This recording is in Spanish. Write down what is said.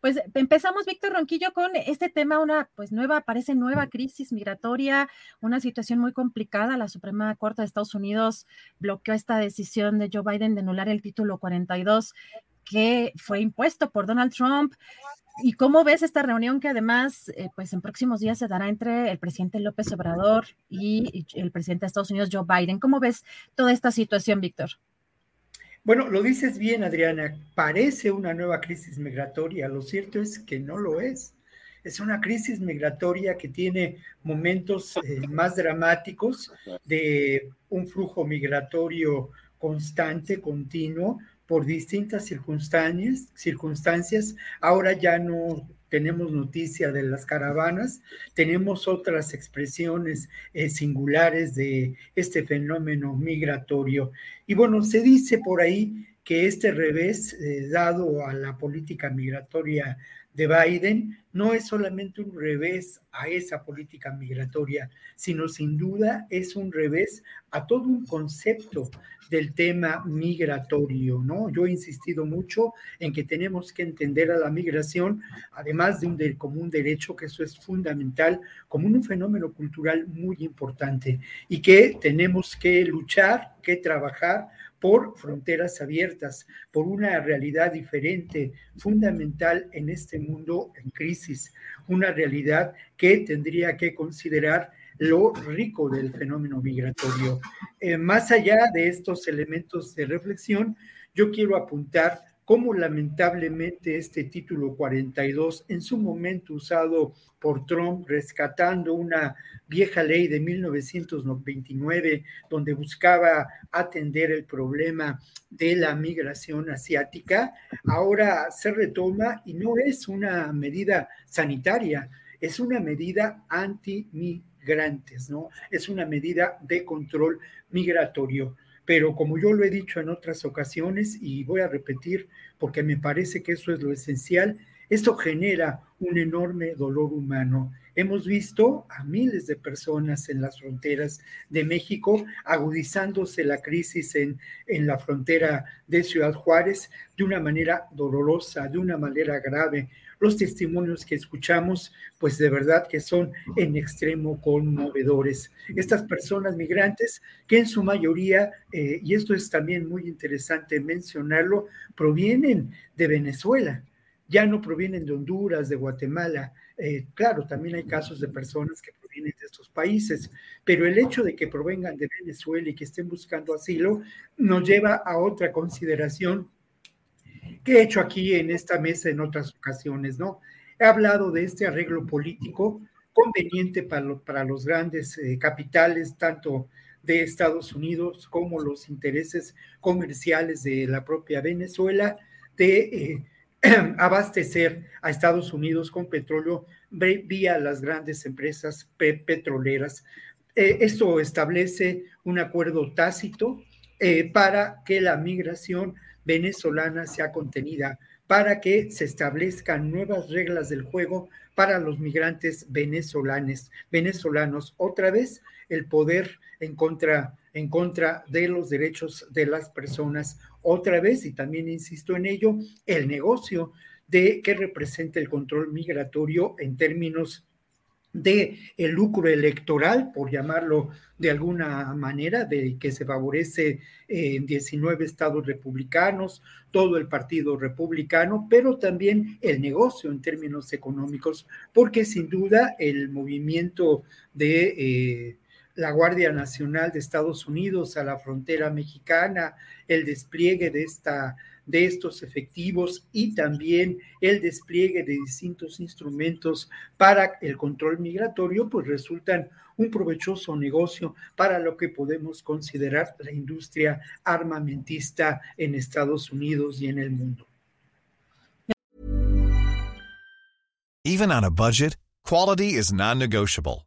Pues empezamos, Víctor Ronquillo, con este tema, una pues nueva, parece nueva crisis migratoria, una situación muy complicada. La Suprema Corte de Estados Unidos bloqueó esta decisión de Joe Biden de anular el título 42 que fue impuesto por Donald Trump. ¿Y cómo ves esta reunión que además, eh, pues en próximos días se dará entre el presidente López Obrador y el presidente de Estados Unidos, Joe Biden? ¿Cómo ves toda esta situación, Víctor? Bueno, lo dices bien, Adriana, parece una nueva crisis migratoria, lo cierto es que no lo es. Es una crisis migratoria que tiene momentos eh, más dramáticos de un flujo migratorio constante, continuo, por distintas circunstancias, circunstancias. Ahora ya no tenemos noticia de las caravanas, tenemos otras expresiones eh, singulares de este fenómeno migratorio. Y bueno, se dice por ahí que este revés eh, dado a la política migratoria de Biden no es solamente un revés a esa política migratoria, sino sin duda es un revés a todo un concepto del tema migratorio, ¿no? Yo he insistido mucho en que tenemos que entender a la migración, además de un de, como un derecho, que eso es fundamental, como un fenómeno cultural muy importante y que tenemos que luchar, que trabajar por fronteras abiertas, por una realidad diferente, fundamental en este mundo en crisis, una realidad que tendría que considerar lo rico del fenómeno migratorio. Eh, más allá de estos elementos de reflexión, yo quiero apuntar cómo lamentablemente este título 42, en su momento usado por Trump, rescatando una vieja ley de 1929, donde buscaba atender el problema de la migración asiática, ahora se retoma y no es una medida sanitaria, es una medida anti-migración migrantes, ¿no? Es una medida de control migratorio. Pero como yo lo he dicho en otras ocasiones y voy a repetir porque me parece que eso es lo esencial, esto genera un enorme dolor humano. Hemos visto a miles de personas en las fronteras de México, agudizándose la crisis en, en la frontera de Ciudad Juárez de una manera dolorosa, de una manera grave los testimonios que escuchamos, pues de verdad que son en extremo conmovedores. Estas personas migrantes, que en su mayoría, eh, y esto es también muy interesante mencionarlo, provienen de Venezuela, ya no provienen de Honduras, de Guatemala. Eh, claro, también hay casos de personas que provienen de estos países, pero el hecho de que provengan de Venezuela y que estén buscando asilo nos lleva a otra consideración que he hecho aquí en esta mesa en otras ocasiones, ¿no? He hablado de este arreglo político conveniente para, los grandes eh, capitales, tanto de Estados Unidos como los intereses comerciales de la propia Venezuela, de eh, abastecer a Estados Unidos con petróleo vía las grandes empresas petroleras. Eh, esto establece un acuerdo tácito para que la migración venezolana sea contenida, para que se establezcan nuevas reglas del juego para los migrantes venezolanos. venezolanos. Otra vez, el poder en contra, en contra de los derechos de las personas. Otra vez, y también insisto en ello, el negocio de qué representa el control migratorio en términos de el lucro electoral, por llamarlo de alguna manera, de que se favorece en 19 estados republicanos, todo el partido republicano, pero también el negocio en términos económicos, porque sin duda el movimiento de eh, la Guardia Nacional de Estados Unidos a la frontera mexicana, el despliegue de esta de estos efectivos y también el despliegue de distintos instrumentos para el control migratorio, pues resultan un provechoso negocio para lo que podemos considerar la industria armamentista en Estados Unidos y en el mundo. Even on a budget, quality is non-negotiable.